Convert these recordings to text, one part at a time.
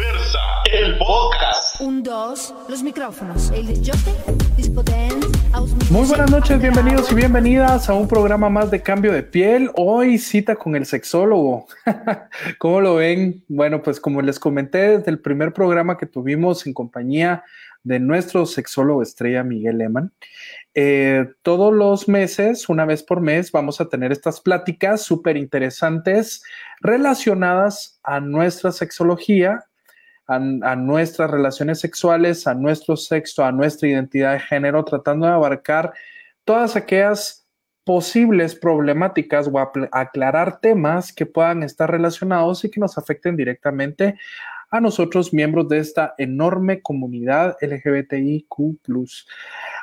Diversa, el podcast. Un, dos, los micrófonos. Muy buenas noches, bienvenidos y bienvenidas a un programa más de cambio de piel. Hoy cita con el sexólogo. ¿Cómo lo ven? Bueno, pues como les comenté desde el primer programa que tuvimos en compañía de nuestro sexólogo estrella Miguel Lehmann, eh, todos los meses, una vez por mes, vamos a tener estas pláticas súper interesantes relacionadas a nuestra sexología, a, nuestras relaciones sexuales, a nuestro sexo, a nuestra identidad de género, tratando de abarcar todas aquellas posibles problemáticas o aclarar temas que puedan estar relacionados y que nos afecten directamente a nosotros, miembros de esta enorme comunidad LGBTIQ.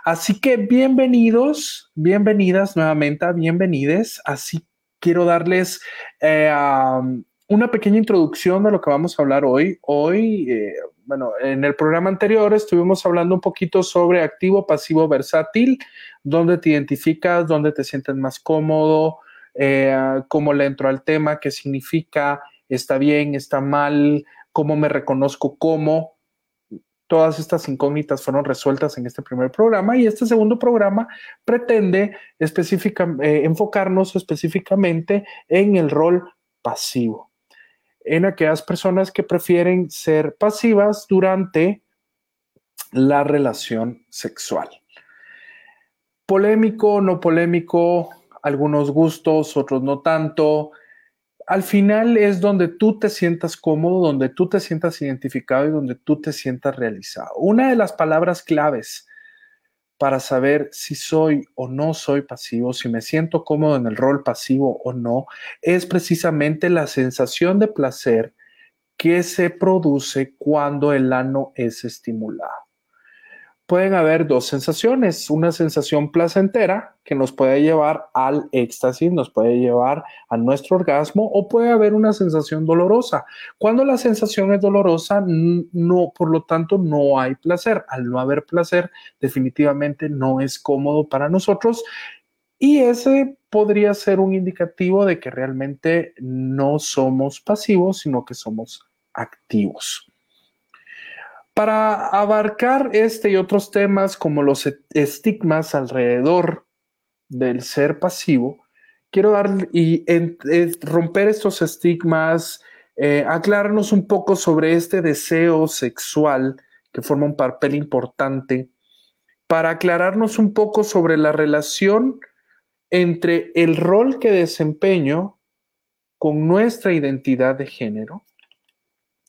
Así que bienvenidos, bienvenidas nuevamente, bienvenides. Así quiero darles eh, una pequeña introducción de lo que vamos a hablar hoy. Hoy, eh, bueno, en el programa anterior estuvimos hablando un poquito sobre activo, pasivo, versátil, dónde te identificas, dónde te sientes más cómodo, eh, cómo le entro al tema, qué significa, está bien, está mal, cómo me reconozco como. Todas estas incógnitas fueron resueltas en este primer programa y este segundo programa pretende eh, enfocarnos específicamente en el rol pasivo, en aquellas personas que prefieren ser pasivas durante la relación sexual. Polémico, no polémico, algunos gustos, otros no tanto, al final es donde tú te sientas cómodo, donde tú te sientas identificado y donde tú te sientas realizado. Una de las palabras claves para saber si soy o no soy pasivo, si me siento cómodo en el rol pasivo o no, es precisamente la sensación de placer que se produce cuando el ano es estimulado pueden haber dos sensaciones, una sensación placentera que nos puede llevar al éxtasis, nos puede llevar a nuestro orgasmo o puede haber una sensación dolorosa. Cuando la sensación es dolorosa, no, por lo tanto, no hay placer. Al no haber placer, definitivamente no es cómodo para nosotros y ese podría ser un indicativo de que realmente no somos pasivos, sino que somos activos. Para abarcar este y otros temas como los e-, estigmas alrededor del ser pasivo, quiero dar y romper estos estigmas, eh, aclararnos un poco sobre este deseo sexual que forma un papel importante, para aclararnos un poco sobre la relación entre el rol que desempeño con nuestra identidad de género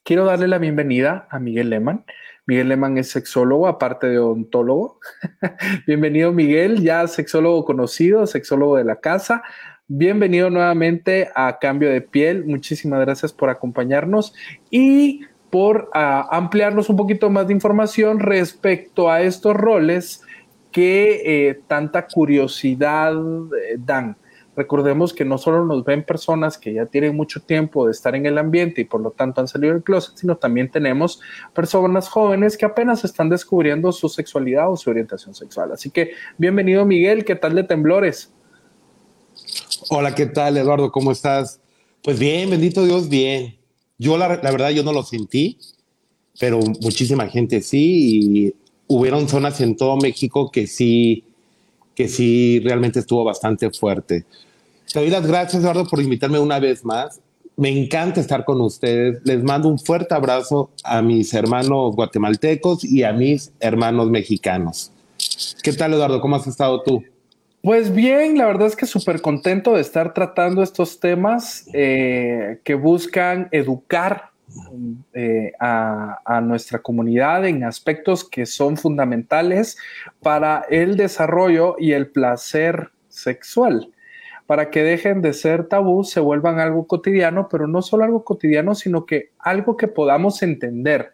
Quiero darle la bienvenida a Miguel Lehmann. Miguel Lehmann es sexólogo, aparte de odontólogo. Bienvenido, Miguel, ya sexólogo conocido, sexólogo de la casa. Bienvenido nuevamente a Cambio de Piel. Muchísimas gracias por acompañarnos y por uh, ampliarnos un poquito más de información respecto a estos roles que eh, tanta curiosidad eh, dan. Recordemos que no solo nos ven personas que ya tienen mucho tiempo de estar en el ambiente y por lo tanto han salido del closet, sino también tenemos personas jóvenes que apenas están descubriendo su sexualidad o su orientación sexual. Así que bienvenido Miguel, ¿qué tal de temblores? Hola, ¿qué tal Eduardo? ¿Cómo estás? Pues bien, bendito Dios, bien. Yo la, la verdad yo no lo sentí, pero muchísima gente sí y hubieron zonas en todo México que sí que sí realmente estuvo bastante fuerte. Te doy las gracias, Eduardo, por invitarme una vez más. Me encanta estar con ustedes. Les mando un fuerte abrazo a mis hermanos guatemaltecos y a mis hermanos mexicanos. ¿Qué tal, Eduardo? ¿Cómo has estado tú? Pues bien, la verdad es que súper contento de estar tratando estos temas eh, que buscan educar eh, a, a, nuestra comunidad en aspectos que son fundamentales para el desarrollo y el placer sexual para que dejen de ser tabú, se vuelvan algo cotidiano, pero no solo algo cotidiano, sino que algo que podamos entender.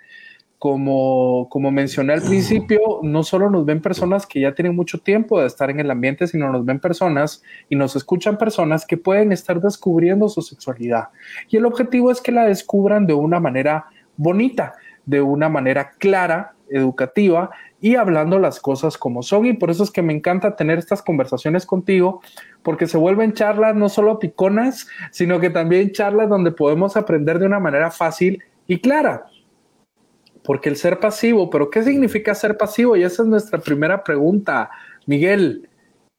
Como, como mencioné al principio, no solo nos ven personas que ya tienen mucho tiempo de estar en el ambiente, sino nos ven personas y nos escuchan personas que pueden estar descubriendo su sexualidad. Y el objetivo es que la descubran de una manera bonita, de una manera clara, educativa y hablando las cosas como son. Y por eso es que me encanta tener estas conversaciones contigo, porque se vuelven charlas no solo piconas, sino que también charlas donde podemos aprender de una manera fácil y clara. Porque el ser pasivo, pero ¿qué significa ser pasivo? Y esa es nuestra primera pregunta. Miguel,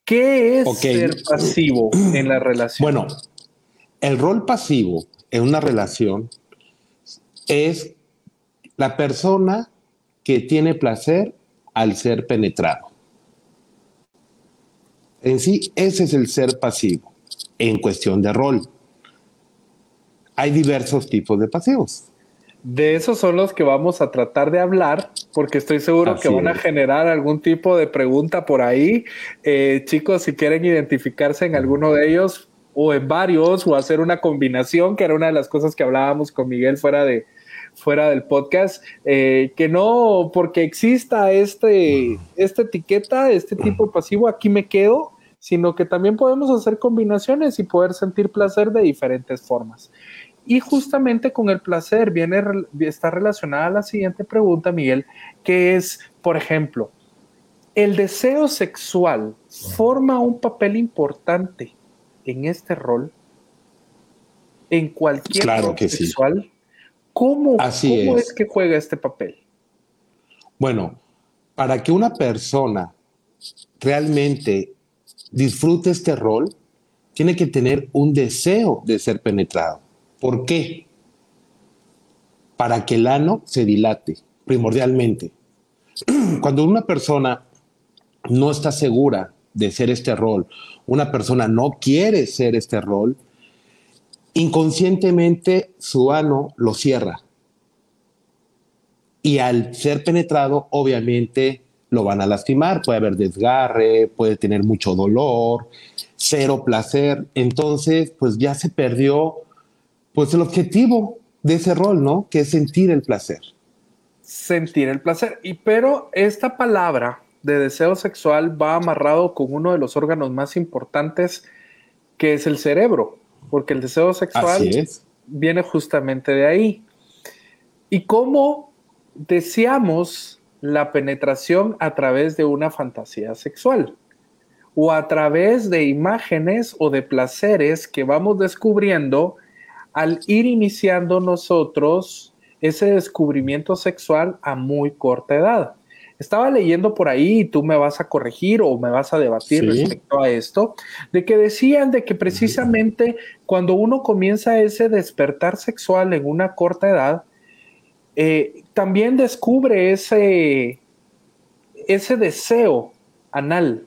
¿qué es ser pasivo en la relación? Bueno, el rol pasivo en una relación es la persona que tiene placer al ser penetrado. En sí, ese es el ser pasivo en cuestión de rol. Hay diversos tipos de pasivos. De esos son los que vamos a tratar de hablar, porque estoy seguro que van a generar algún tipo de pregunta por ahí. Eh, chicos, si quieren identificarse en alguno de ellos o en varios o hacer una combinación, que era una de las cosas que hablábamos con Miguel fuera de, fuera del podcast, eh, que no porque exista este, esta etiqueta, este tipo pasivo, aquí me quedo, sino que también podemos hacer combinaciones y poder sentir placer de diferentes formas. Y justamente con el placer viene, está relacionada la siguiente pregunta, Miguel, que es, por ejemplo, ¿el deseo sexual forma un papel importante en este rol? En cualquier claro que sexual. Sí. ¿Cómo, es. que juega este papel? Bueno, para que una persona realmente disfrute este rol, tiene que tener un deseo de ser penetrado. ¿Por qué? Para que el ano se dilate, primordialmente. Cuando una persona no está segura de ser este rol, una persona no quiere ser este rol, inconscientemente su ano lo cierra. Y al ser penetrado, obviamente lo van a lastimar, puede haber desgarre, puede tener mucho dolor, cero placer. Entonces, pues ya se perdió pues el objetivo de ese rol, ¿no? Que es sentir el placer. Sentir el placer. Y pero esta palabra de deseo sexual va amarrado con uno de los órganos más importantes que es el cerebro, porque el deseo sexual viene justamente de ahí. Y cómo deseamos la penetración a través de una fantasía sexual o a través de imágenes o de placeres que vamos descubriendo al ir iniciando nosotros ese descubrimiento sexual a muy corta edad. Estaba leyendo por ahí y tú me vas a corregir o me vas a debatir respecto a esto, de que decían de que precisamente cuando uno comienza ese despertar sexual en una corta edad, eh, también descubre ese, ese deseo anal,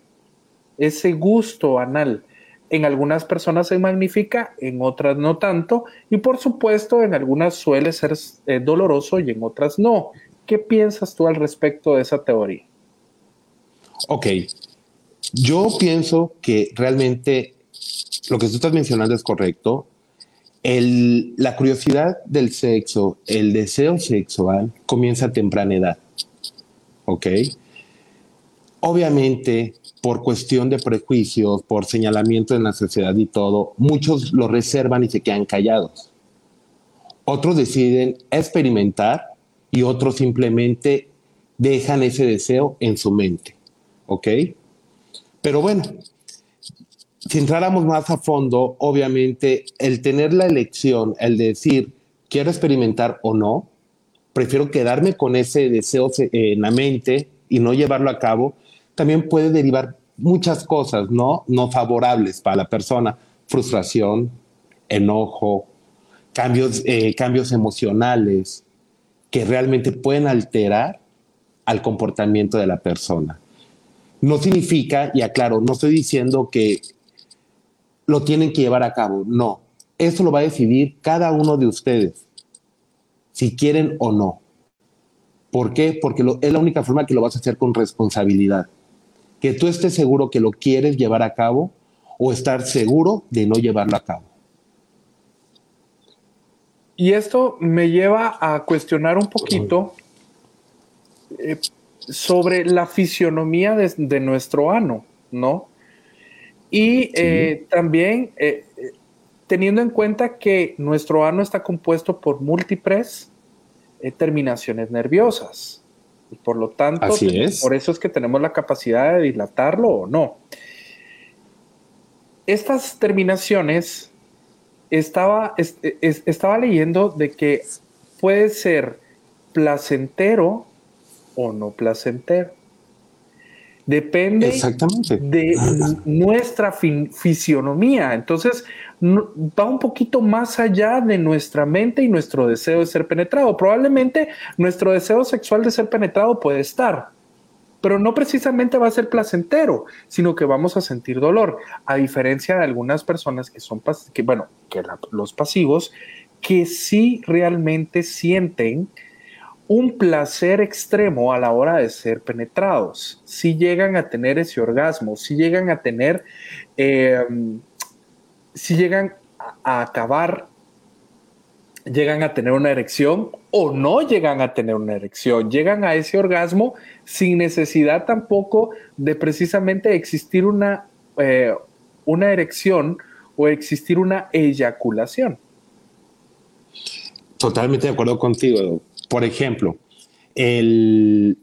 ese gusto anal. En algunas personas se magnifica, en otras no tanto, y por supuesto en algunas suele ser eh, doloroso y en otras no. ¿Qué piensas tú al respecto de esa teoría? Ok, yo pienso que realmente lo que tú estás mencionando es correcto. La curiosidad del sexo, el deseo sexual comienza a temprana edad. ¿Ok? Obviamente, por cuestión de prejuicios, por señalamiento en la sociedad y todo, muchos lo reservan y se quedan callados. Otros deciden experimentar y otros simplemente dejan ese deseo en su mente. ¿Ok? Pero bueno, si entráramos más a fondo, obviamente el tener la elección, el decir, quiero experimentar o no, prefiero quedarme con ese deseo en la mente y no llevarlo a cabo, también puede derivar muchas cosas, ¿no? No favorables para la persona. Frustración, enojo, cambios, eh, cambios emocionales que realmente pueden alterar al comportamiento de la persona. No significa, y aclaro, no estoy diciendo que lo tienen que llevar a cabo, no. Eso lo va a decidir cada uno de ustedes, si quieren o no. ¿Por qué? Porque es la única forma que lo vas a hacer con responsabilidad que tú estés seguro que lo quieres llevar a cabo o estar seguro de no llevarlo a cabo. Y esto me lleva a cuestionar un poquito eh, sobre la fisionomía de, nuestro ano, ¿no? Y eh, también eh, teniendo en cuenta que nuestro ano está compuesto por múltiples terminaciones nerviosas. Y por lo tanto, por eso es que tenemos la capacidad de dilatarlo o no. Estas terminaciones, estaba, estaba leyendo de que puede ser placentero o no placentero. Depende Exactamente. de nuestra fisionomía. Entonces, no- va un poquito más allá de nuestra mente y nuestro deseo de ser penetrado. Probablemente nuestro deseo sexual de ser penetrado puede estar, pero no precisamente va a ser placentero, sino que vamos a sentir dolor, a diferencia de algunas personas que son, que, bueno, que los pasivos, que sí realmente sienten un placer extremo a la hora de ser penetrados, si llegan a tener ese orgasmo, si llegan a tener, eh, si llegan a acabar, llegan a tener una erección o no llegan a tener una erección, llegan a ese orgasmo sin necesidad tampoco de precisamente existir una, eh, una erección o existir una eyaculación. Totalmente de acuerdo contigo. Por ejemplo, el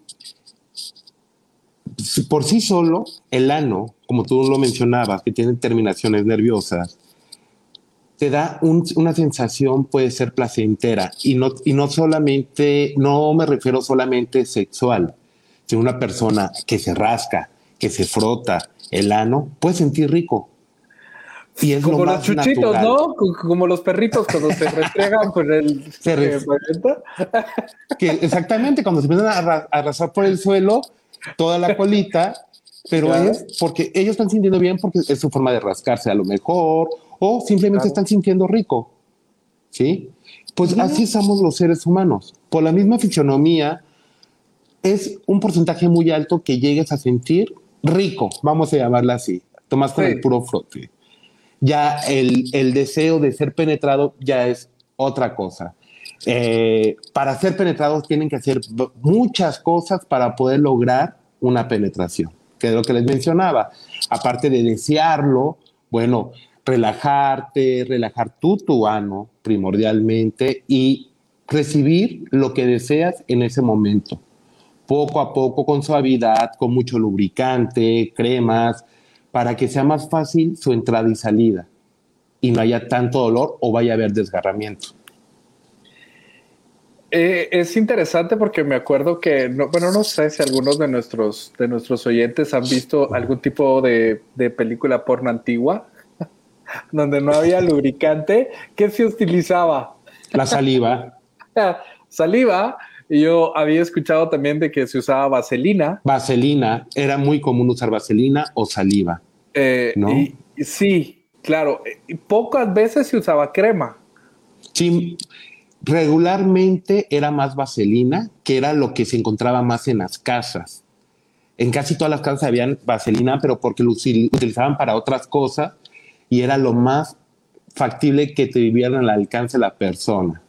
por sí solo, el ano, como tú lo mencionabas, que tiene terminaciones nerviosas, te da un- una sensación, puede ser placentera, y no, y no solamente, no me refiero solamente sexual, sino una persona que se rasca, que se frota el ano, puede sentir rico. Y es Como lo los chuchitos, natural. ¿no? Co- Como los perritos cuando se restriegan por el... Se eh, que exactamente cuando se empiezan a, arra- a arrasar por el suelo, toda la colita, pero Claro. es porque ellos están sintiendo bien porque es su forma de rascarse a lo mejor, o simplemente Claro. están sintiendo rico. ¿Sí? Pues así somos los seres humanos. Por la misma fisionomía, es un porcentaje muy alto que llegues a sentir rico, vamos a llamarla así, tomás con Sí. el puro frote. Ya el, el deseo de ser penetrado ya es otra cosa. Eh, para ser penetrados tienen que hacer muchas cosas para poder lograr una penetración, que es lo que les mencionaba. Aparte de desearlo, bueno, relajarte, relajar tu tu ano primordialmente y recibir lo que deseas en ese momento. Poco a poco, con suavidad, con mucho lubricante, cremas, para que sea más fácil su entrada y salida y no haya tanto dolor o vaya a haber desgarramiento. Eh, es interesante porque me acuerdo que, no, bueno, no sé si algunos de nuestros, de nuestros oyentes han visto algún tipo de, de película porno antigua donde no había lubricante. ¿Qué se utilizaba? La saliva, Saliva. Y yo había escuchado también de que se usaba vaselina. vaselina, era muy común usar vaselina o saliva. Eh, ¿No? y- sí, claro. Y pocas veces se usaba crema. Sí, regularmente era más vaselina, que era lo que se encontraba más en las casas. En casi todas las casas habían vaselina, pero porque lo utilizaban para otras cosas y era lo más factible que te vivieran al alcance de la persona.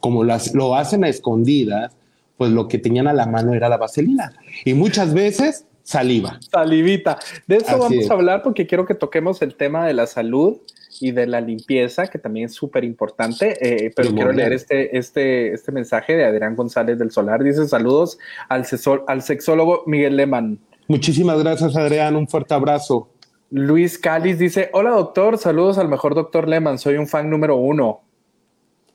Como las, lo hacen a escondidas, pues lo que tenían a la mano era la vaselina. Y muchas veces saliva. Salivita. De eso Así vamos es. a hablar porque quiero que toquemos el tema de la salud y de la limpieza, que también es súper importante. eh, pero quiero leer este, este, este mensaje de Adrián González del Solar. Dice saludos al, sexo- al sexólogo Miguel Lehmann. Muchísimas gracias, Adrián. Un fuerte abrazo. Luis Cáliz dice, hola doctor, saludos al mejor doctor Lehmann, soy un fan número uno.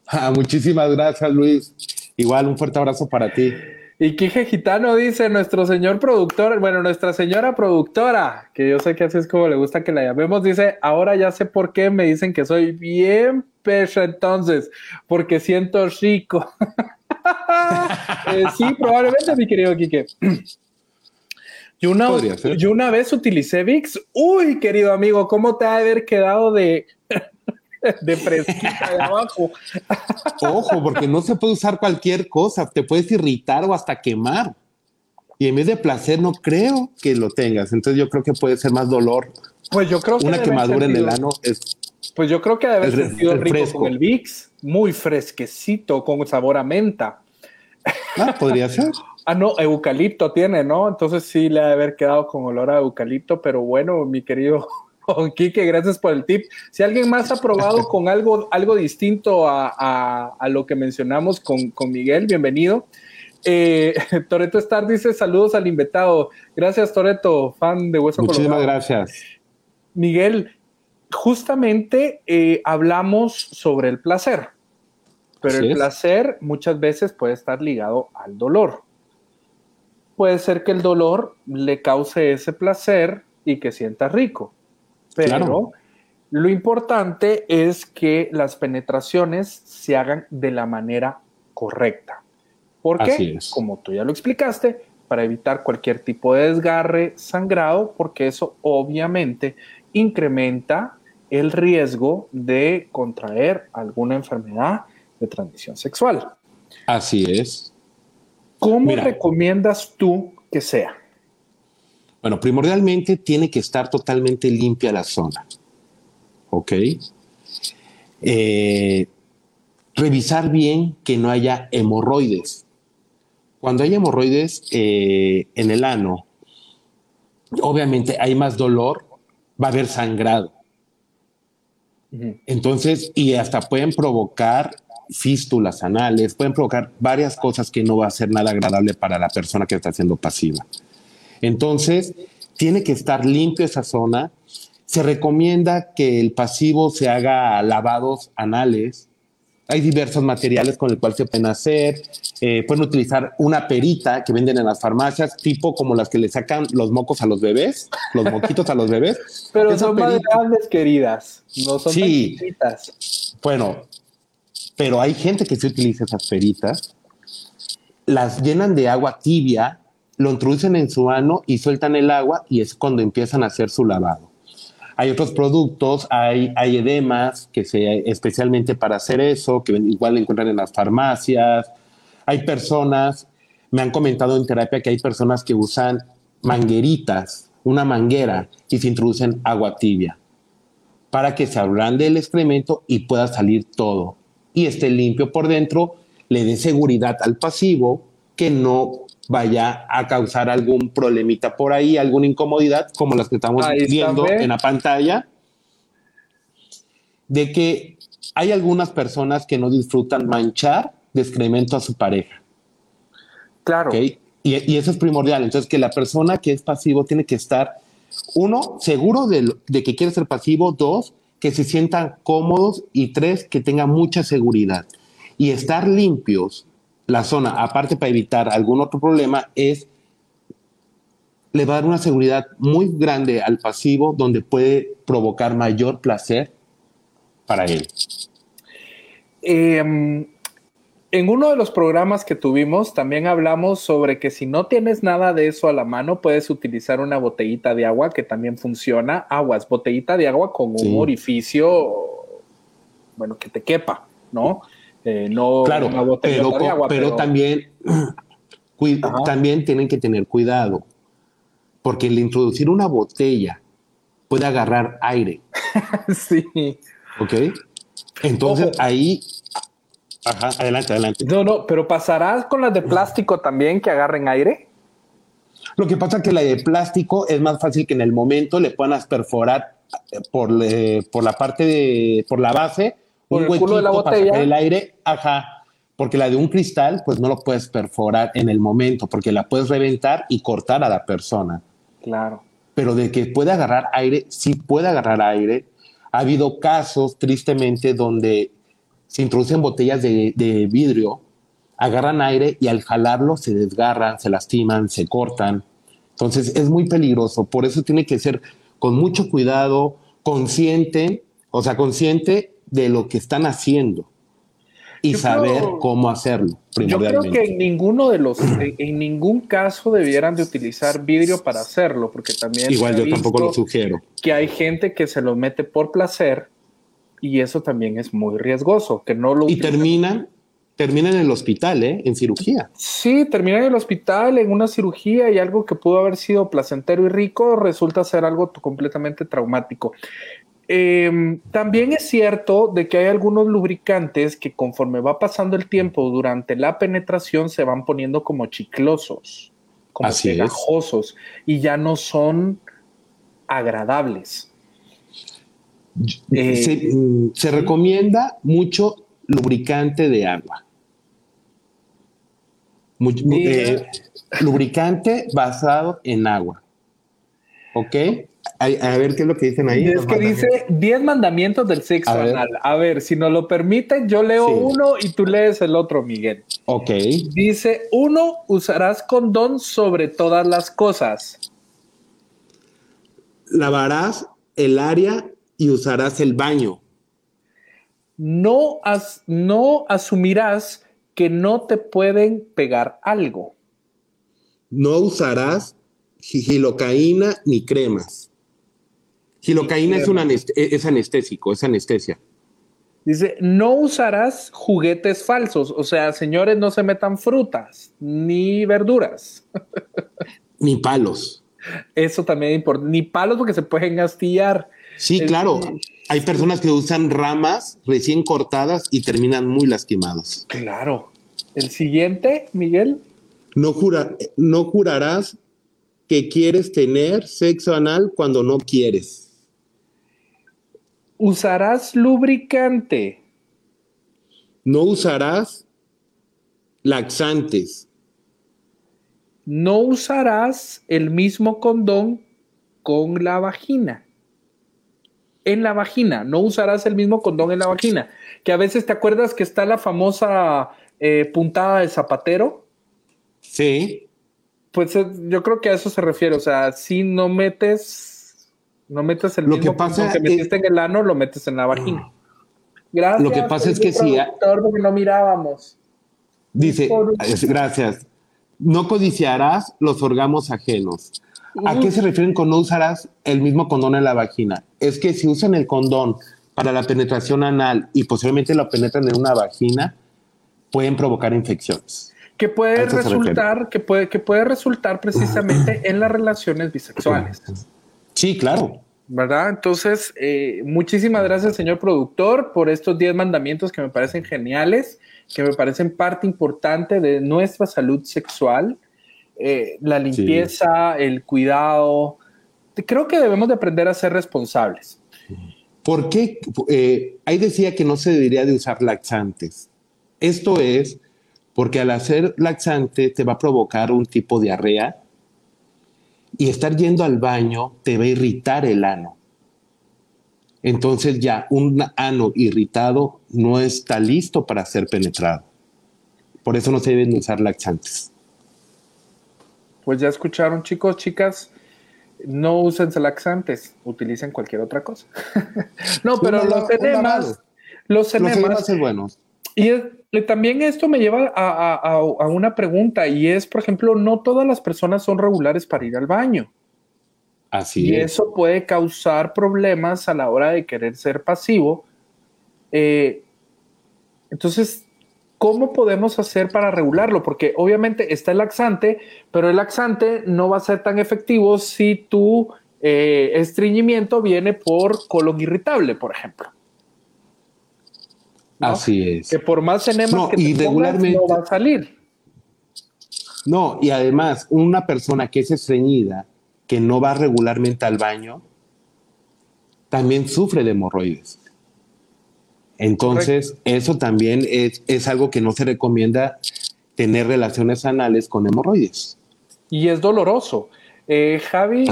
Ah, muchísimas gracias, Luis. Igual un fuerte abrazo para ti. Y Quique Gitano dice, nuestro señor productor, bueno, nuestra señora productora, que yo sé que así es como le gusta que la llamemos, dice, ahora ya sé por qué me dicen que soy bien pecho entonces, porque siento rico. Eh, sí, probablemente, mi querido Quique. Yo una, yo una vez utilicé VIX. Uy, querido amigo, ¿cómo te ha de haber quedado de, de fresquita de abajo? Ojo, porque no se puede usar cualquier cosa, te puedes irritar o hasta quemar. Y en vez de placer, no creo que lo tengas. Entonces yo creo que puede ser más dolor. Pues yo creo que Una quemadura en el ano es Pues yo creo que debe haber sentido rico fresco. con el VIX, muy fresquecito, con sabor a menta. Ah, podría ser. Ah, no, eucalipto tiene, ¿no? Entonces sí le ha de haber quedado con olor a eucalipto, pero bueno, mi querido Quique, gracias por el tip. Si alguien más ha probado con algo, algo distinto a, a- a lo que mencionamos con, con Miguel, bienvenido. Eh, Toreto Star dice saludos al invitado. Gracias, Toreto, fan de Hueso Muchísimas Colorado. gracias. Miguel, justamente eh, hablamos sobre el placer. Pero Así el es. placer muchas veces puede estar ligado al dolor. Puede ser que el dolor le cause ese placer y que sienta rico, pero Claro. lo importante es que las penetraciones se hagan de la manera correcta. ¿Por qué? Así es. Como tú ya lo explicaste, para evitar cualquier tipo de desgarre, sangrado, porque eso obviamente incrementa el riesgo de contraer alguna enfermedad de transmisión sexual. Así es. ¿Cómo Mira. recomiendas tú que sea? Bueno, primordialmente tiene que estar totalmente limpia la zona. ¿Ok? Eh, revisar bien que no haya hemorroides. Cuando hay hemorroides eh, en el ano, obviamente hay más dolor, va a haber sangrado. Entonces, y hasta pueden provocar fístulas anales, pueden provocar varias cosas que no va a ser nada agradable para la persona que está siendo pasiva. Entonces, tiene que estar limpio esa zona. Se recomienda que el pasivo se haga lavados anales. Hay diversos materiales con el cual se pueden hacer. Eh, pueden utilizar una perita que venden en las farmacias, tipo como las que le sacan los mocos a los bebés, los moquitos a los bebés. Pero son más grandes, queridas. No son tan Sí. chiquitas. Bueno, pero hay gente que sí utiliza esas peritas, las llenan de agua tibia, lo introducen en su ano y sueltan el agua y es cuando empiezan a hacer su lavado. Hay otros productos, hay, hay edemas que se especialmente para hacer eso, que igual encuentran en las farmacias. Hay personas, me han comentado en terapia que hay personas que usan mangueritas, una manguera y se introducen agua tibia para que se ablande el excremento y pueda salir todo y esté limpio por dentro, le dé seguridad al pasivo que no vaya a causar algún problemita por ahí, alguna incomodidad como las que estamos Ahí viendo en la pantalla, de que hay algunas personas que no disfrutan manchar de excremento a su pareja. Claro. ¿ok? Y, y eso es primordial. Entonces, que la persona que es pasivo tiene que estar, uno, seguro de, lo- de que quiere ser pasivo, dos, que se sientan cómodos y tres, que tengan mucha seguridad. Y estar limpios, la zona, aparte para evitar algún otro problema, es, le va a dar una seguridad muy grande al pasivo donde puede provocar mayor placer para él. Eh, en uno de los programas que tuvimos también hablamos sobre que si no tienes nada de eso a la mano, puedes utilizar una botellita de agua que también funciona. Aguas, botellita de agua con un Sí. orificio, bueno, que te quepa, ¿no? Eh, no Claro, una botellota pero, de agua, pero también, también tienen que tener cuidado, porque el introducir una botella puede agarrar aire, sí. ¿ok? Entonces Ojo. ahí, ajá, adelante, adelante. No, no, pero pasarás con las de plástico también que agarren aire. Lo que pasa es que la de plástico es más fácil que en el momento le puedan perforar eh, por, le- por la parte de, por la base, Por un el culo de la para botella. sacar el aire, ajá. Porque la de un cristal, pues no lo puedes perforar en el momento, porque la puedes reventar y cortar a la persona. Claro. pero de que puede agarrar aire, sí puede agarrar aire. Ha habido casos, tristemente, donde se introducen botellas de, de vidrio, agarran aire y al jalarlo se desgarran, se lastiman, se cortan. Entonces es muy peligroso. Por eso tiene que ser con mucho cuidado, consciente, o sea, consciente de lo que están haciendo y Yo saber creo- cómo hacerlo, Yo creo que en ninguno de los, en, en ningún caso debieran de utilizar vidrio para hacerlo, porque también Igual yo tampoco lo sugiero. que hay gente que se lo mete por placer y eso también es muy riesgoso, que no lo Y terminan, terminan en el hospital, ¿eh? en cirugía. Sí, termina en el hospital, en una cirugía y algo que pudo haber sido placentero y rico resulta ser algo completamente traumático. Eh, también es cierto de que hay algunos lubricantes que conforme va pasando el tiempo durante la penetración se van poniendo como chiclosos, como Así es. pegajosos y ya no son agradables. Eh, se, se recomienda mucho lubricante de agua. Eh, lubricante basado en agua. ¿Ok? A ver qué es lo que dicen ahí. Es que dice 10 mandamientos del sexo A ver. anal. A ver, si nos lo permiten, yo leo Sí. uno y tú lees el otro, Miguel. Ok. Dice, uno, usarás condón sobre todas las cosas. Lavarás el área y usarás el baño. No, as- no asumirás que no te pueden pegar algo. No usarás gilocaína ni cremas. Gilocaína es, un anest- es anestésico, es anestesia. Dice, no usarás juguetes falsos. O sea, señores, no se metan frutas ni verduras. Ni palos. Eso también es importante. Ni palos porque se pueden astillar. Sí, Es- claro. Hay personas que usan ramas recién cortadas y terminan muy lastimados. Claro. El siguiente, Miguel. No, jura- no jurarás que quieres tener sexo anal cuando no quieres. Usarás lubricante. No usarás laxantes. No usarás el mismo condón con la vagina. En la vagina, no usarás el mismo condón en la vagina. Que a veces te acuerdas que está la famosa eh, puntada de zapatero. Sí. Pues eh, yo creo que a eso se refiere. O sea, si no metes, no metes el Lo mismo que pasa condón que es- metiste en el ano, lo metes en la vagina. Gracias. Lo que pasa es que si- porque no mirábamos. Dice, gracias. No codiciarás los órganos ajenos. ¿A qué se refieren con no usarás el mismo condón en la vagina? Es que si usan el condón para la penetración anal y posiblemente lo penetran en una vagina, pueden provocar infecciones. que puede resultar, que puede, que puede resultar precisamente en las relaciones bisexuales, Sí, claro. ¿verdad? Entonces, eh, muchísimas gracias, señor productor, por estos 10 mandamientos que me parecen geniales, que me parecen parte importante de nuestra salud sexual, eh, la limpieza, el cuidado. Creo que debemos de aprender a ser responsables. ¿Por qué? Eh, ahí decía que no se debería de usar laxantes. Esto es porque al hacer laxante te va a provocar un tipo de diarrea y estar yendo al baño te va a irritar el ano. Entonces ya un ano irritado no está listo para ser penetrado. Por eso no se deben usar laxantes. Pues ya escucharon, chicos, chicas, no usen laxantes, utilicen cualquier otra cosa. no, pero los enemas, los Los enemas, enemas es bueno. y es- también esto me lleva a, a- a- a una pregunta, y es, por ejemplo, no todas las personas son regulares para ir al baño, Así y es. eso puede causar problemas a la hora de querer ser pasivo. Eh, entonces, ¿cómo podemos hacer para regularlo? Porque obviamente está el laxante, pero el laxante no va a ser tan efectivo si tu eh, estreñimiento viene por colon irritable, por ejemplo. ¿no? Así es. Que por más enemas No, que te y pongas, regularmente- no va a salir. No, y además, una persona que es estreñida, que no va regularmente al baño, también sufre de hemorroides. Entonces, eso también es, es algo que no se recomienda tener relaciones anales con hemorroides. Y es doloroso. Eh, Javi,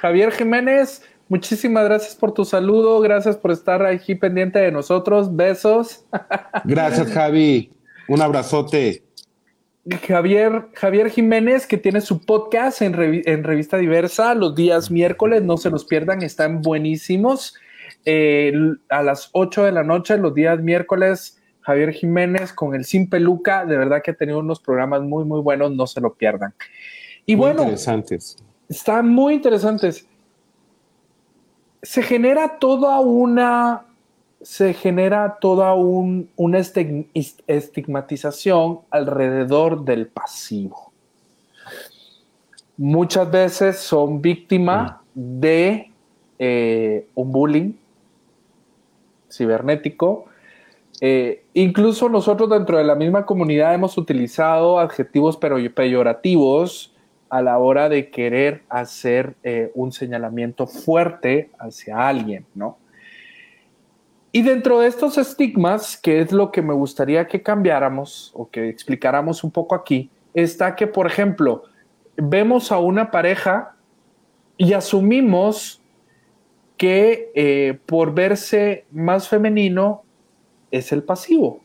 Javier Jiménez, muchísimas gracias por tu saludo, gracias por estar aquí pendiente de nosotros. Besos. Gracias, Javi. Un abrazote. Javier, Javier Jiménez, que tiene su podcast en, revi- en Revista Diversa los días miércoles, no se los pierdan, están buenísimos. Eh, a las 8 de la noche, los días miércoles, Javier Jiménez con el Sin Peluca, de verdad que ha tenido unos programas muy, muy buenos, no se lo pierdan. Y Muy bueno, interesantes. están muy interesantes. Se genera toda una, se genera toda un- una estigmatización alrededor del pasivo. Muchas veces son víctimas de eh, un bullying cibernético. Eh, incluso nosotros dentro de la misma comunidad hemos utilizado adjetivos peyorativos a la hora de querer hacer eh, un señalamiento fuerte hacia alguien, ¿no? Y dentro de estos estigmas, que es lo que me gustaría que cambiáramos o que explicáramos un poco aquí, está que, por ejemplo, vemos a una pareja Y asumimos que eh, por verse más femenino es el pasivo.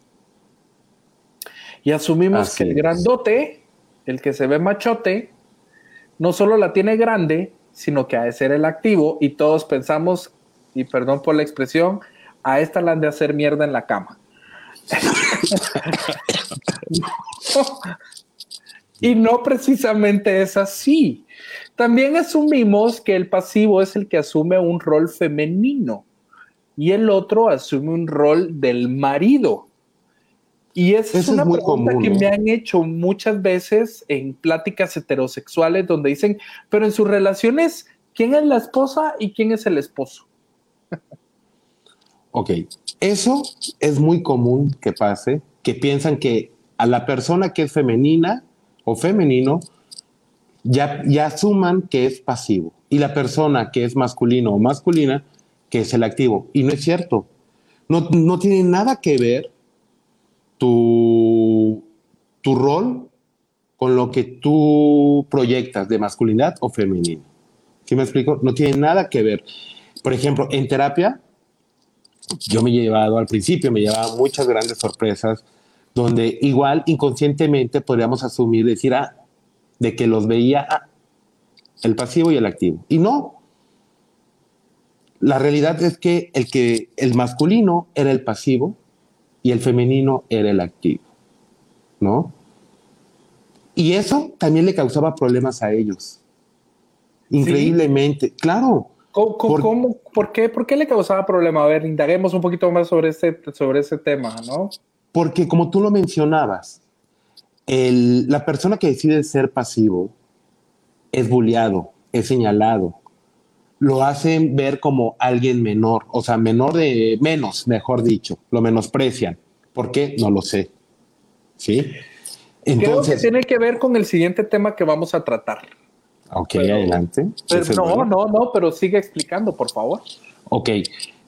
Y asumimos Así que el es. grandote, el que se ve machote, no solo la tiene grande, sino que ha de ser el activo y todos pensamos, y perdón por la expresión, a esta la han de hacer mierda en la cama. y no precisamente es así. También asumimos que el pasivo es el que asume un rol femenino y el otro asume un rol del marido. Y esa es Eso es una pregunta común, que ¿no? me han hecho muchas veces en pláticas heterosexuales donde dicen, pero en sus relaciones, ¿quién es la esposa y quién es el esposo? Ok, eso es muy común que pase, que piensan que a la persona que es femenina o femenino ya, ya asuman que es pasivo y la persona que es masculino o masculina que es el activo. Y no es cierto. No, no tiene nada que ver tu, tu rol con lo que tú proyectas de masculinidad o femenino. ¿Sí me explico? No tiene nada que ver. Por ejemplo, en terapia, yo me he llevado al principio, me llevaba muchas grandes sorpresas donde igual inconscientemente podríamos asumir, decir, ah, de que los veía ah, el pasivo y el activo. Y no. La realidad es que el que el masculino era el pasivo y el femenino era el activo, ¿no? Y eso también le causaba problemas a ellos. Increíblemente, claro. ¿Cómo, Por- cómo- por, qué, ¿Por qué le causaba problema? A ver, indaguemos un poquito más sobre ese, sobre ese tema, ¿no? Porque como tú lo mencionabas, el- la persona que decide ser pasivo es bulleado, es señalado, lo hacen ver como alguien menor, o sea, menor de menos, mejor dicho, lo menosprecian. ¿Por qué? No lo sé. ¿Sí? Creo que Entonces, tiene que ver con el siguiente tema que vamos a tratar. ok, pero- adelante. Pero no, bueno. no, no, pero sigue explicando, por favor. Ok,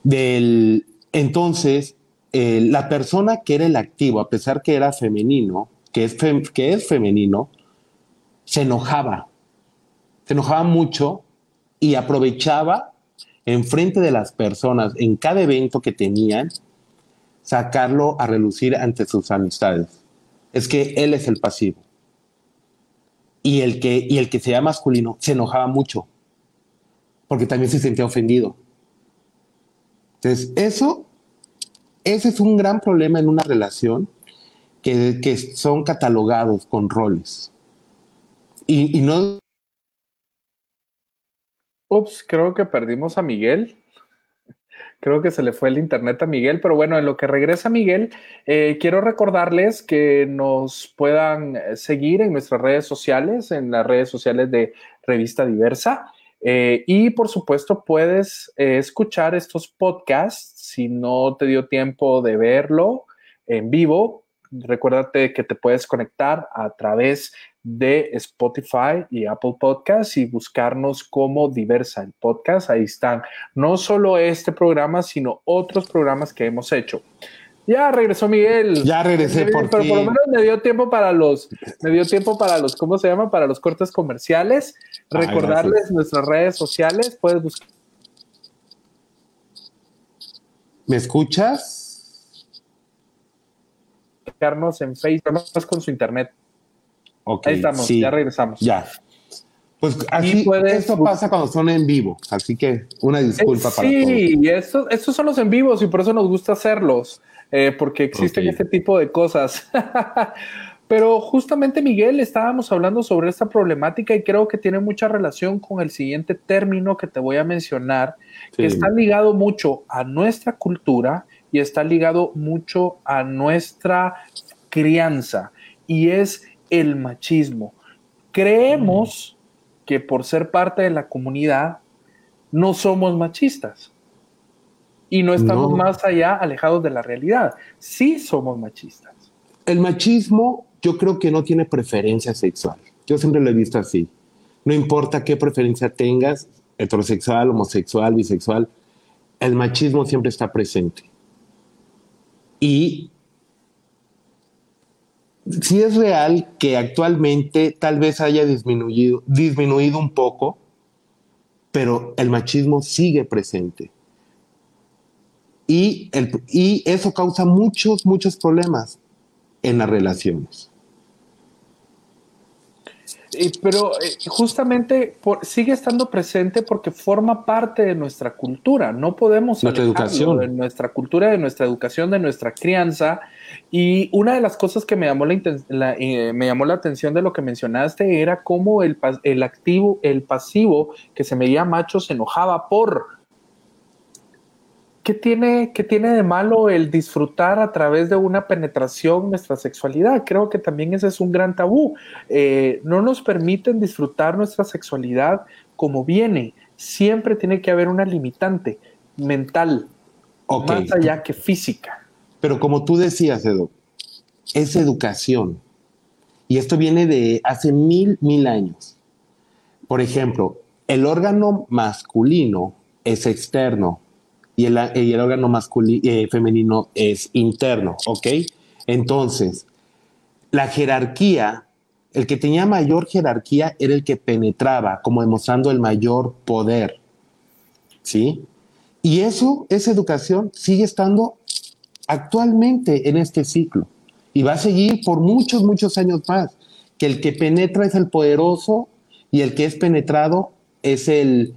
del, entonces, eh, la persona que era el activo, a pesar que era femenino, que es, que es femenino, se enojaba. Se enojaba mucho y aprovechaba enfrente de las personas, en cada evento que tenían, sacarlo a relucir ante sus amistades. Es que él es el pasivo. Y el que, y el que sea masculino se enojaba mucho, porque también se sentía ofendido. Entonces, eso, ese es un gran problema en una relación que, que son catalogados con roles. Y, no, Ups, creo que perdimos a Miguel. Creo que se le fue el internet a Miguel, pero bueno, en lo que regresa Miguel, eh, quiero recordarles que nos puedan eh, seguir en nuestras redes sociales, en las redes sociales de Revista Diversa. Eh, y por supuesto, puedes eh, escuchar estos podcasts si no te dio tiempo de verlo en vivo. Recuérdate que te puedes conectar a través de Spotify y Apple Podcasts y buscarnos como Diversa el podcast. Ahí están no solo este programa, sino otros programas que hemos hecho. Ya regresó Miguel. Ya regresé Pero por por fin. lo menos me dio tiempo para los, me dio tiempo para los, ¿cómo se llama? Para los cortes comerciales. Ah, Recordarles gracias. nuestras redes sociales. Puedes ¿me escuchas? buscarnos en Facebook, más con su internet. Ok, Ahí estamos, sí, ya regresamos. Ya. Pues así, esto pasa cuando son en vivo, así que una disculpa Eh, para todos. Sí, y estos, estos son los en vivos y por eso nos gusta hacerlos, eh, porque existen Ok. este tipo de cosas. Pero justamente, Miguel, estábamos hablando sobre esta problemática y creo que tiene mucha relación con el siguiente término que te voy a mencionar, que está ligado mucho a nuestra cultura y está ligado mucho a nuestra crianza, y es el machismo. Creemos que por ser parte de la comunidad no somos machistas y no estamos No. más allá alejados de la realidad. Sí somos machistas. El machismo yo creo que no tiene preferencia sexual. Yo siempre lo he visto así. No importa qué preferencia tengas, heterosexual, homosexual, bisexual, el machismo siempre está presente. Y si es real que actualmente tal vez haya disminuido, disminuido un poco, pero el machismo sigue presente. Y, eso causa muchos, muchos problemas en las relaciones. pero eh, justamente sigue estando presente porque forma parte de nuestra cultura. No podemos nuestra educación, de nuestra cultura, de nuestra educación, de nuestra crianza. Y una de las cosas que me llamó la, eh, me llamó la atención de lo que mencionaste era cómo el, el activo, el pasivo que se medía macho se enojaba por ¿qué tiene, ¿qué tiene de malo el disfrutar a través de una penetración nuestra sexualidad? Creo que también ese es un gran tabú. Eh, no nos permiten disfrutar nuestra sexualidad como viene. Siempre tiene que haber una limitante mental, más allá que física. Pero como tú decías, Edo, es educación. Y esto viene de hace mil, mil años. Por ejemplo, el órgano masculino es externo, y el, órgano masculino, eh, femenino es interno, ¿ok? Entonces, la jerarquía, el que tenía mayor jerarquía era el que penetraba, como demostrando el mayor poder, ¿sí? Y eso, esa educación sigue estando actualmente en este ciclo y va a seguir por muchos, muchos años más, que el que penetra es el poderoso y el que es penetrado es el,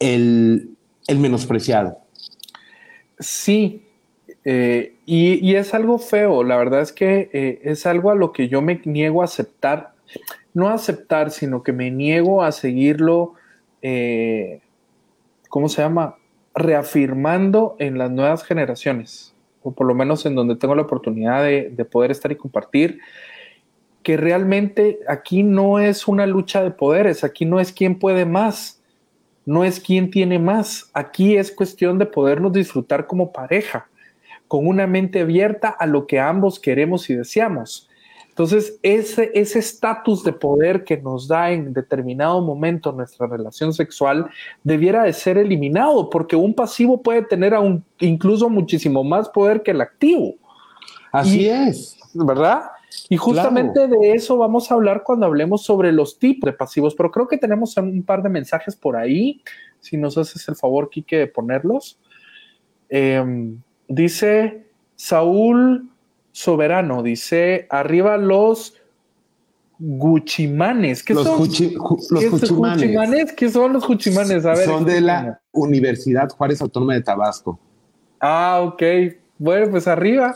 el, el menospreciado. Sí, eh, y, es algo feo, la verdad es que eh, es algo a lo que yo me niego a aceptar, no aceptar, sino que me niego a seguirlo, eh, ¿cómo se llama? Reafirmando en las nuevas generaciones, o por lo menos en donde tengo la oportunidad de, de poder estar y compartir, que realmente aquí no es una lucha de poderes, aquí no es quién puede más, no es quién tiene más. Aquí es cuestión de podernos disfrutar como pareja, con una mente abierta a lo que ambos queremos y deseamos. Entonces, ese estatus de poder que nos da en determinado momento nuestra relación sexual debiera de ser eliminado, porque un pasivo puede tener aún, incluso muchísimo más poder que el activo. Así es. ¿Verdad? Y justamente de eso vamos a hablar cuando hablemos sobre los tipos de pasivos, pero creo que tenemos un par de mensajes por ahí, si nos haces el favor, Quique, de ponerlos. Em, dice Saúl Soberano, dice, arriba los Guchimanes. ¿Qué los son? los Guchimanes. ¿Qué son los Guchimanes? A ver, son de la Universidad Juárez Autónoma de Tabasco. Ah, ok. Bueno, pues arriba.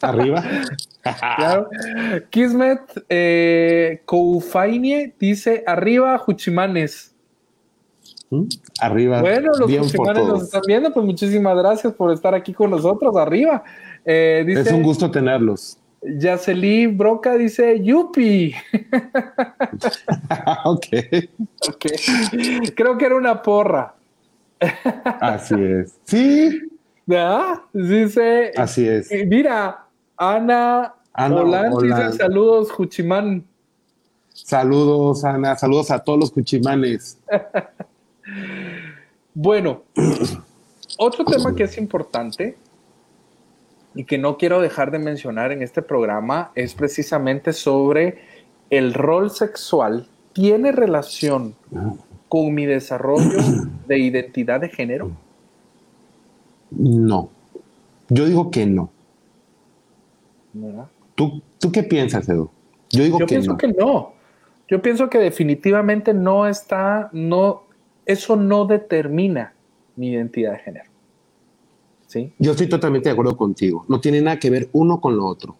Arriba. claro. Kismet eh, Koufainie dice: Arriba, Juchimanes. ¿Mm? Arriba. Bueno, los Juchimanes nos están viendo, pues muchísimas gracias por estar aquí con nosotros. Arriba. Eh, es un gusto tenerlos. Yaceli Broca dice: Yupi. ok. Ok. Creo que era una porra. Así es. Sí. Dice. Así es. Mira, Ana, Ana dice saludos, Juchimán. Saludos, Ana. Saludos a todos los Juchimanes. bueno, otro tema que es importante y que no quiero dejar de mencionar en este programa es precisamente sobre el rol sexual. ¿Tiene relación con mi desarrollo de identidad de género? No. Yo digo que no. ¿Tú, ¿Tú qué piensas, Edu? Yo digo Yo pienso que no. Yo pienso que definitivamente no está, no, eso no determina mi identidad de género. ¿Sí? Yo estoy totalmente de acuerdo contigo. No tiene nada que ver uno con lo otro.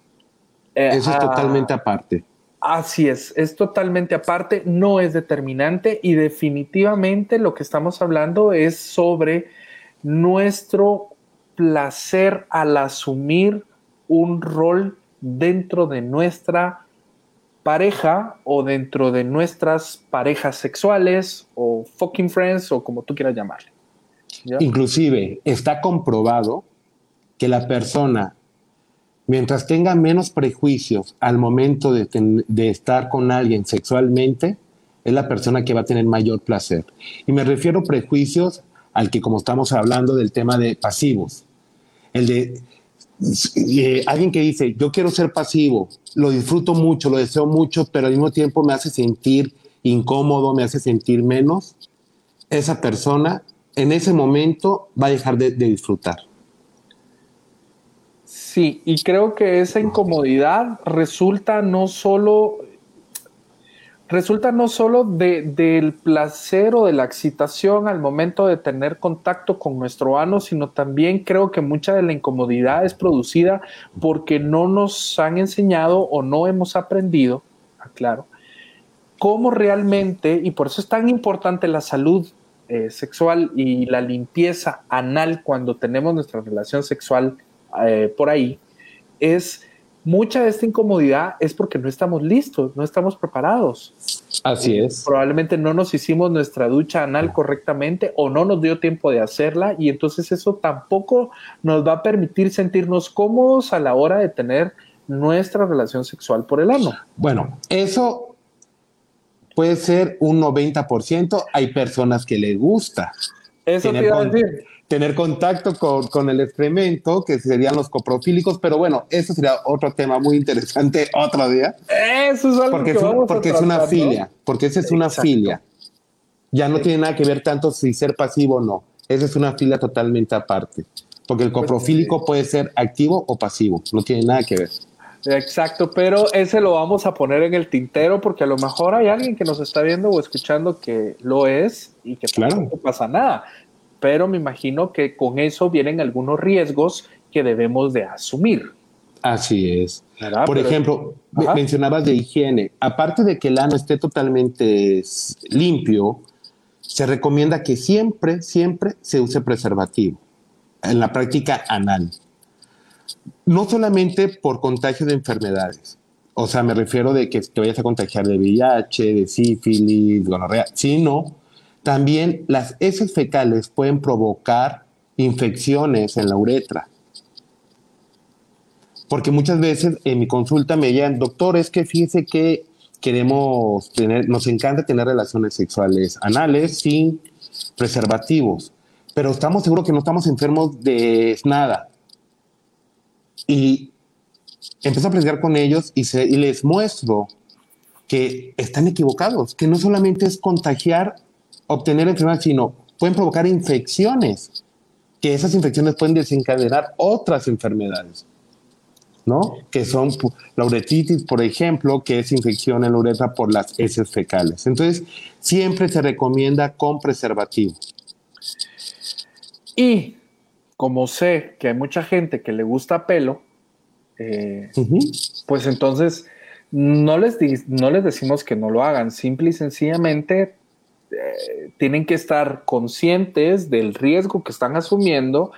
Eh, eso es ah, totalmente aparte. Así es, es totalmente aparte, no es determinante y definitivamente lo que estamos hablando es sobre nuestro placer al asumir un rol dentro de nuestra pareja o dentro de nuestras parejas sexuales o fucking friends o como tú quieras llamarle. Inclusive está comprobado que la persona, mientras tenga menos prejuicios al momento de, de estar con alguien sexualmente, es la persona que va a tener mayor placer. Y me refiero prejuicios al que como estamos hablando del tema de pasivos. El de eh, alguien que dice, yo quiero ser pasivo, lo disfruto mucho, lo deseo mucho, pero al mismo tiempo me hace sentir incómodo, me hace sentir menos. esa persona en ese momento va a dejar de, de disfrutar. Sí, y creo que esa incomodidad resulta no solo resulta no solo de, del placer o de la excitación al momento de tener contacto con nuestro ano, sino también creo que mucha de la incomodidad es producida porque no nos han enseñado o no hemos aprendido, aclaro, cómo realmente, y por eso es tan importante la salud eh, sexual y la limpieza anal cuando tenemos nuestra relación sexual eh, por ahí, es mucha de esta incomodidad es porque no estamos listos, no estamos preparados. Así es. Probablemente no nos hicimos nuestra ducha anal correctamente o no nos dio tiempo de hacerla y entonces eso tampoco nos va a permitir sentirnos cómodos a la hora de tener nuestra relación sexual por el ano. Bueno, eso puede ser un 90%. Hay personas que les gusta. Eso te iba a decir tener contacto con, con, el excremento, que serían los coprofílicos, pero bueno, eso sería otro tema muy interesante otro día. Eso es algo porque que es, vamos porque a es una tratar, filia, ¿no? porque esa es una Exacto. filia. Ya no tiene nada que ver tanto si ser pasivo o no. Esa es una filia totalmente aparte. Porque el coprofílico puede ser activo o pasivo, no tiene nada que ver. Exacto, pero ese lo vamos a poner en el tintero porque a lo mejor hay alguien que nos está viendo o escuchando que lo es y que Claro. tampoco pasa nada. Pero me imagino que con eso vienen algunos riesgos que debemos de asumir. Así es. ¿verdad? Por Pero- ejemplo, Ajá. mencionabas de higiene. Aparte de que el ano esté totalmente limpio, se recomienda que siempre, siempre se use preservativo en la práctica anal. No solamente por contagio de enfermedades. O sea, me refiero de que te vayas a contagiar de VIH, de sífilis, gonorrea, sino también las heces fecales pueden provocar infecciones en la uretra. Porque muchas veces en mi consulta me llegan, doctor, es que fíjese que queremos tener, nos encanta tener relaciones sexuales anales sin preservativos, pero estamos seguros que no estamos enfermos de nada. Y empiezo a platicar con ellos y, se- y les muestro que están equivocados, que no solamente es contagiar, obtener enfermedades, sino pueden provocar infecciones, que esas infecciones pueden desencadenar otras enfermedades. ¿no? Que son la uretitis, por ejemplo, que es infección en la uretra por las heces fecales. Entonces, siempre se recomienda con preservativo. Y como sé que hay mucha gente que le gusta pelo, eh, pues entonces no les, no les decimos que no lo hagan, simple y sencillamente eh, tienen que estar conscientes del riesgo que están asumiendo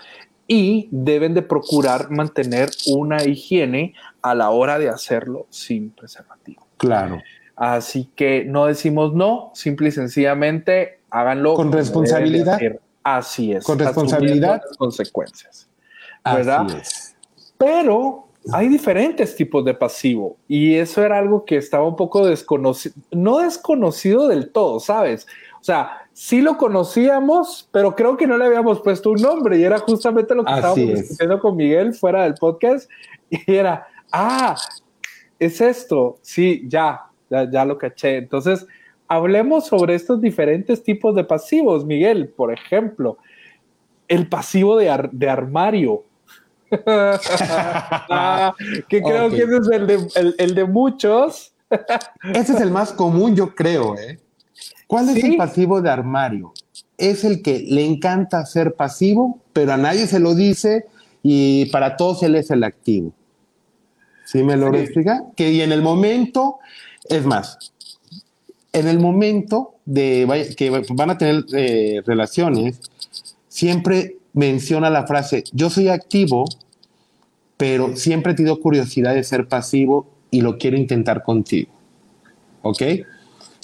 y deben de procurar mantener una higiene a la hora de hacerlo sin preservativo. Claro. Así que no decimos no, simple y sencillamente háganlo Con responsabilidad. Así es. Con responsabilidad. las consecuencias. ¿Verdad? Así es. Pero hay diferentes tipos de pasivo y eso era algo que estaba un poco desconocido, no desconocido del todo, ¿sabes? O sea, sí lo conocíamos, pero creo que no le habíamos puesto un nombre y era justamente lo que Así estábamos es. discutiendo con Miguel fuera del podcast y era, ah, es esto, sí, ya, ya, ya lo caché. Entonces, hablemos sobre estos diferentes tipos de pasivos, Miguel, por ejemplo, el pasivo de, ar- de armario. Ah, que creo que ese es el de, el- el de muchos. Ese es el más común, yo creo. ¿eh? ¿Cuál es el pasivo de armario? Es el que le encanta ser pasivo, pero a nadie se lo dice y para todos él es el activo. ¿Sí me lo Sí. explica? Que y en el momento, es más, en el momento de que van a tener eh, relaciones, siempre menciona la frase, yo soy activo, pero siempre he tenido curiosidad de ser pasivo y lo quiero intentar contigo. ¿Ok?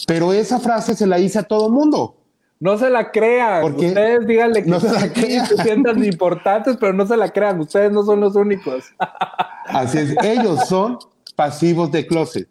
Pero esa frase se la dice a todo mundo. No se la crean. ¿Por qué? Ustedes díganle que No se la crean. se sientan importantes, pero no se la crean. Ustedes no son los únicos. Así es, ellos son pasivos de closet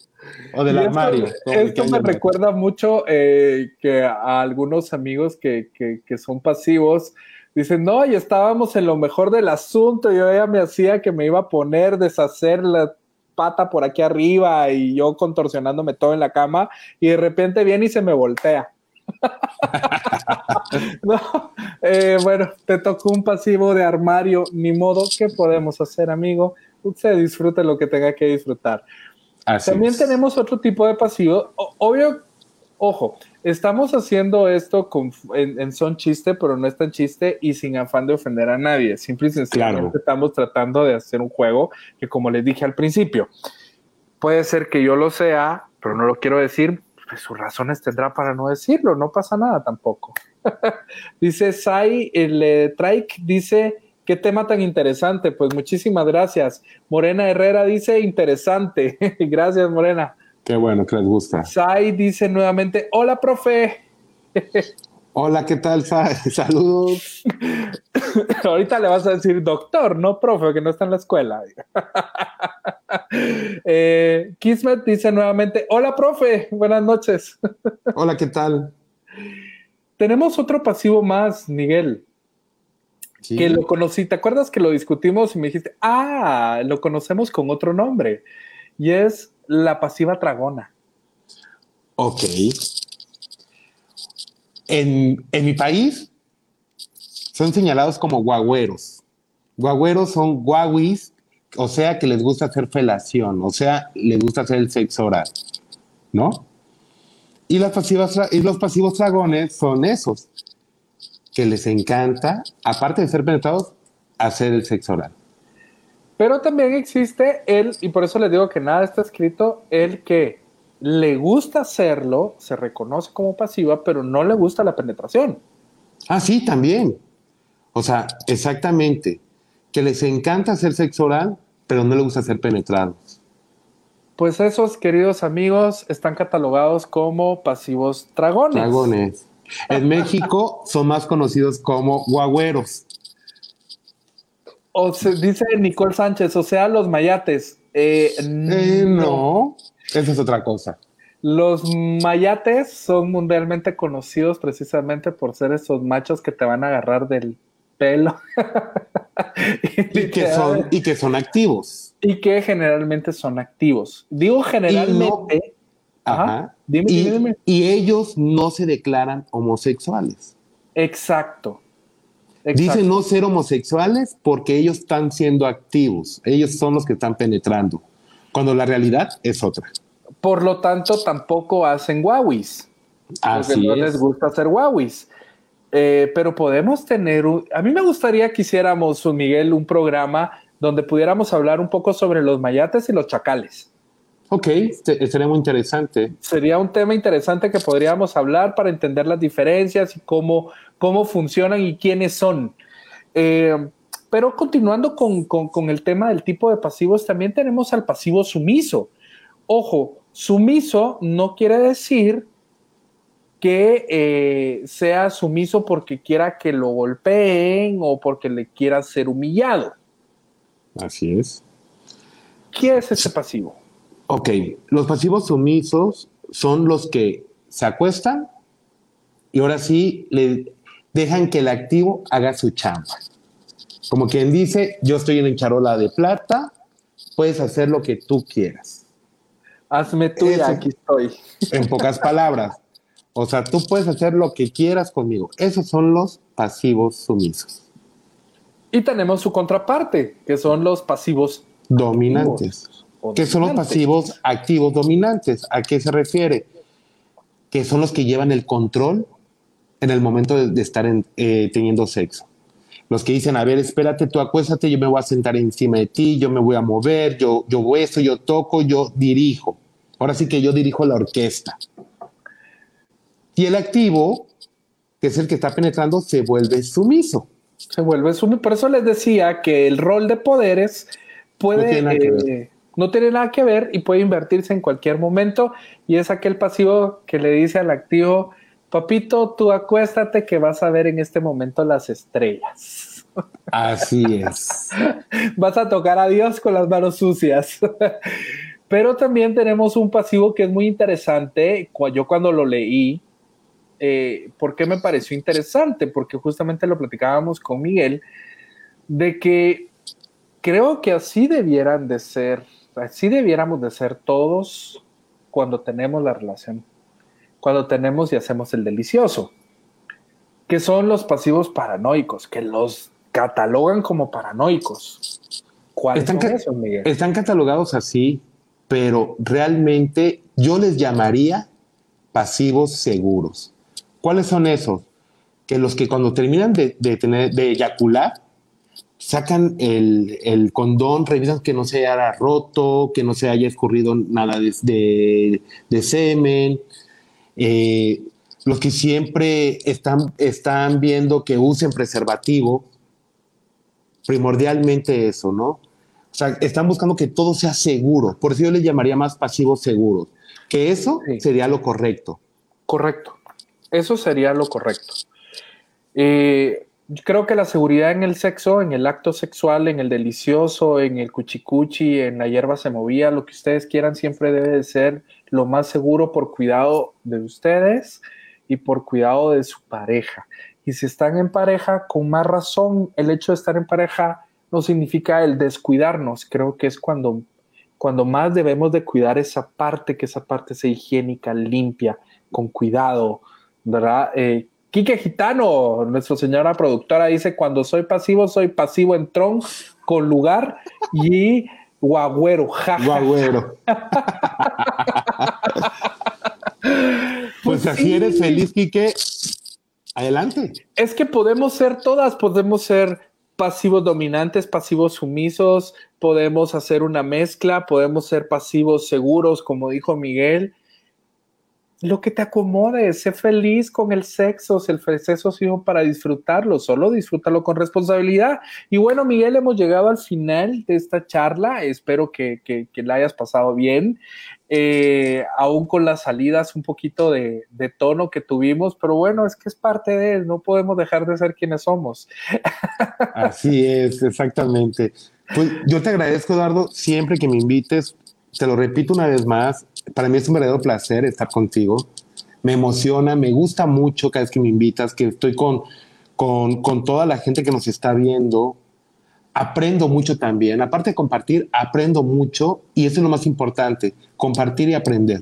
o del Y armario. Esto me recuerda mucho eh, que a algunos amigos que, que- que son pasivos dicen, no, y estábamos en lo mejor del asunto, yo ya me hacía que me iba a poner, deshacer la pata por aquí arriba y yo contorsionándome todo en la cama y de repente viene y se me voltea. no, eh, bueno, te tocó un pasivo de armario, ni modo, ¿qué podemos hacer, amigo? Usted disfrute lo que tenga que disfrutar. Así También es. tenemos otro tipo de pasivo. O- obvio, ojo, estamos haciendo esto con, en, en son chiste, pero no es tan chiste y sin afán de ofender a nadie. Simple y sencillamente Claro. estamos tratando de hacer un juego que, como les dije al principio, puede ser que yo lo sea, pero no lo quiero decir. Pues sus razones tendrá para no decirlo, no pasa nada tampoco. dice Sai, el eh, Trike dice, qué tema tan interesante, pues muchísimas gracias. Morena Herrera dice, interesante, gracias Morena. Qué bueno que les gusta. Sai dice nuevamente, hola profe. Hola, ¿qué tal? Sa- Saludos. Ahorita le vas a decir doctor, no profe, que no está en la escuela. eh, Kismet dice nuevamente, hola profe, buenas noches. Hola, ¿qué tal? Tenemos otro pasivo más, Miguel. Sí. que lo conocí, ¿te acuerdas que lo discutimos y me dijiste, ah, lo conocemos con otro nombre? Y es la pasiva tragona. Ok. En, en mi país son señalados como guagüeros. Guagüeros son guaguis, o sea que les gusta hacer felación, o sea, les gusta hacer el sexo oral, ¿no? Y, las pasivas, y los pasivos dragones son esos, que les encanta, aparte de ser penetrados, hacer el sexo oral. Pero también existe el, y por eso les digo que nada está escrito, el que le gusta hacerlo, se reconoce como pasiva, pero no le gusta la penetración. Ah, sí, también. O sea, exactamente. Que les encanta hacer sexo oral, pero no les gusta ser penetrados. Pues esos, queridos amigos, están catalogados como pasivos dragones. Dragones. En México son más conocidos como guagüeros. O se dice Nicole Sánchez, o sea, los mayates. Eh, Eh, no, esa es otra cosa. Los mayates son mundialmente conocidos precisamente por ser esos machos que te van a agarrar del pelo. Y que son, y que son activos. y que generalmente son activos. Digo generalmente. Ajá. Ajá. Dime, y, dime, dime. y ellos no se declaran homosexuales. Exacto. Exacto. Dicen no ser homosexuales porque ellos están siendo activos. Ellos son los que están penetrando. Cuando la realidad es otra. Por lo tanto, tampoco hacen guauis. Porque no es. les gusta hacer guauis. Eh, pero podemos tener un... A mí me gustaría que hiciéramos, Miguel, un programa donde pudiéramos hablar un poco sobre los mayates y los chacales. Ok, sería muy interesante. Sería un tema interesante que podríamos hablar para entender las diferencias y cómo, cómo funcionan y quiénes son. Eh, pero continuando con, con- con el tema del tipo de pasivos, también tenemos al pasivo sumiso. Ojo, sumiso no quiere decir que eh, sea sumiso porque quiera que lo golpeen o porque le quiera ser humillado. Así es. ¿Qué es ese pasivo? Ok, los pasivos sumisos son los que se acuestan y ahora sí le dejan que el activo haga su chamba. Como quien dice, yo estoy en charola de plata, puedes hacer lo que tú quieras. Hazme tuya, aquí estoy. En pocas palabras. O sea, tú puedes hacer lo que quieras conmigo. Esos son los pasivos sumisos. Y tenemos su contraparte, que son los pasivos Dominantes. O ¿Qué son los pasivos activos dominantes? ¿A qué se refiere? Que son los que llevan el control en el momento de, de estar en- eh, teniendo sexo. Los que dicen, a ver, espérate, tú acuéstate, yo me voy a sentar encima de ti, yo me voy a mover, yo, yo beso, yo toco, yo dirijo. Ahora sí que yo dirijo la orquesta. Y el activo, que es el que está penetrando, se vuelve sumiso. Se vuelve sumiso. Por eso les decía que el rol de poderes puede, No no tiene nada que ver y puede invertirse en cualquier momento. Y es aquel pasivo que le dice al activo, papito, tú acuéstate que vas a ver en este momento las estrellas. Así es. vas a tocar a Dios con las manos sucias. Pero también tenemos un pasivo que es muy interesante. Yo cuando lo leí, eh, ¿por qué me pareció interesante? Porque justamente lo platicábamos con Miguel, de que creo que así debieran de ser, así debiéramos de ser todos cuando tenemos la relación, cuando tenemos y hacemos el delicioso. que son los pasivos paranoicos, que los catalogan como paranoicos. ¿Cuáles Están, son esos, Miguel? están catalogados así, pero realmente yo les llamaría pasivos seguros. ¿Cuáles son esos? Que los que cuando terminan de, de tener, de eyacular, sacan el, el condón, revisan que no se haya roto, que no se haya escurrido nada de, de- de semen. Eh, los que siempre están, están viendo que usen preservativo, primordialmente eso, ¿no? O sea, están buscando que todo sea seguro. Por eso yo les llamaría más pasivos seguros. Que eso Sí. sería lo correcto. Correcto. Eso sería lo correcto. Eh, creo que la seguridad en el sexo, en el acto sexual, en el delicioso, en el cuchicuchi, en la hierba se movía, lo que ustedes quieran, siempre debe de ser lo más seguro por cuidado de ustedes y por cuidado de su pareja. Y si están en pareja, con más razón, el hecho de estar en pareja no significa el descuidarnos. Creo que es cuando, cuando más debemos de cuidar esa parte, que esa parte sea higiénica, limpia, con cuidado, ¿verdad? Eh, Quique Gitano, nuestra señora productora, dice, cuando soy pasivo, soy pasivo en tron, con lugar y guagüero, jaja. Guagüero. pues si así eres feliz, Quique. Adelante. Es que podemos ser todas, podemos ser pasivos dominantes, pasivos sumisos, podemos hacer una mezcla, podemos ser pasivos seguros, como dijo Miguel. Lo que te acomode, sé feliz con el sexo, el sexo sido para disfrutarlo, solo disfrútalo con responsabilidad. Y bueno, Miguel, hemos llegado al final de esta charla, espero que, que, la hayas pasado bien, eh, aún con las salidas un poquito de, de, tono que tuvimos, pero bueno, es que es parte de él, no podemos dejar de ser quienes somos. Así es, exactamente. Pues yo te agradezco, Eduardo, siempre que me invites, te lo repito una vez más, para mí es un verdadero placer estar contigo. Me emociona, me gusta mucho cada vez que me invitas, que estoy con, con, con toda la gente que nos está viendo. Aprendo mucho también. Aparte de compartir, aprendo mucho y eso es lo más importante, compartir y aprender.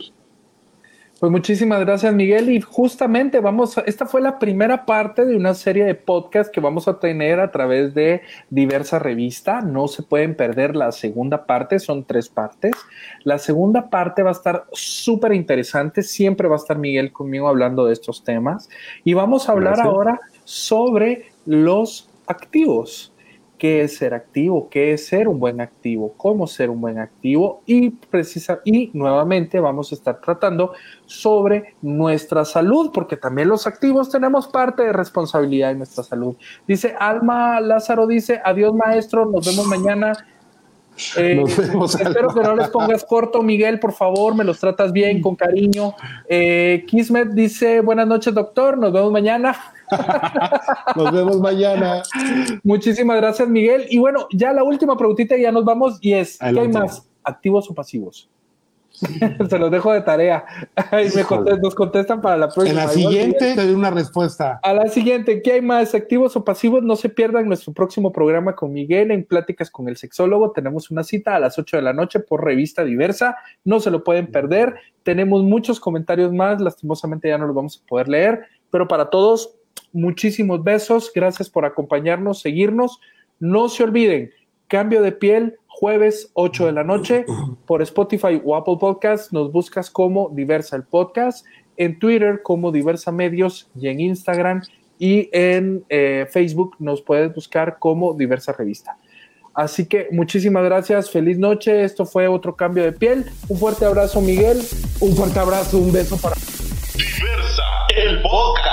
Pues muchísimas gracias, Miguel. Y justamente vamos, a, esta fue la primera parte de una serie de podcasts que vamos a tener a través de diversa revista. No se pueden perder la segunda parte, son tres partes. La segunda parte va a estar súper interesante. Siempre va a estar Miguel conmigo hablando de estos temas. Y vamos a hablar gracias. ahora sobre los activos qué es ser activo, qué es ser un buen activo, cómo ser un buen activo y precisa y nuevamente vamos a estar tratando sobre nuestra salud, porque también los activos tenemos parte de responsabilidad en nuestra salud. Dice Alma Lázaro, dice, adiós maestro, nos vemos mañana. Eh, nos vemos, espero Alma. que no les pongas corto, Miguel, por favor, me los tratas bien, con cariño. Eh, Kismet dice, buenas noches, doctor, nos vemos mañana. Nos vemos mañana. Muchísimas gracias, Miguel. Y bueno, ya la última preguntita y ya nos vamos. Y es: ¿qué hay más? ¿Activos o pasivos? Se los dejo de tarea. Me contestan, nos contestan para la próxima. En la siguiente te doy una respuesta. A la siguiente, ¿qué hay más? ¿Activos o pasivos? No se pierdan nuestro próximo programa con Miguel en Pláticas con el Sexólogo. Tenemos una cita a las 8 de la noche por revista diversa. No se lo pueden perder. Tenemos muchos comentarios más. Lastimosamente ya no los vamos a poder leer. Pero para todos, muchísimos besos. Gracias por acompañarnos, seguirnos. No se olviden, cambio de piel, jueves 8 de la noche por Spotify o Apple Podcast. Nos buscas como Diversa el Podcast, en Twitter como Diversa Medios y en Instagram y en eh, Facebook nos puedes buscar como Diversa Revista. Así que muchísimas gracias, feliz noche. Esto fue otro cambio de piel. Un fuerte abrazo, Miguel. Un fuerte abrazo, un beso para. Diversa el podcast.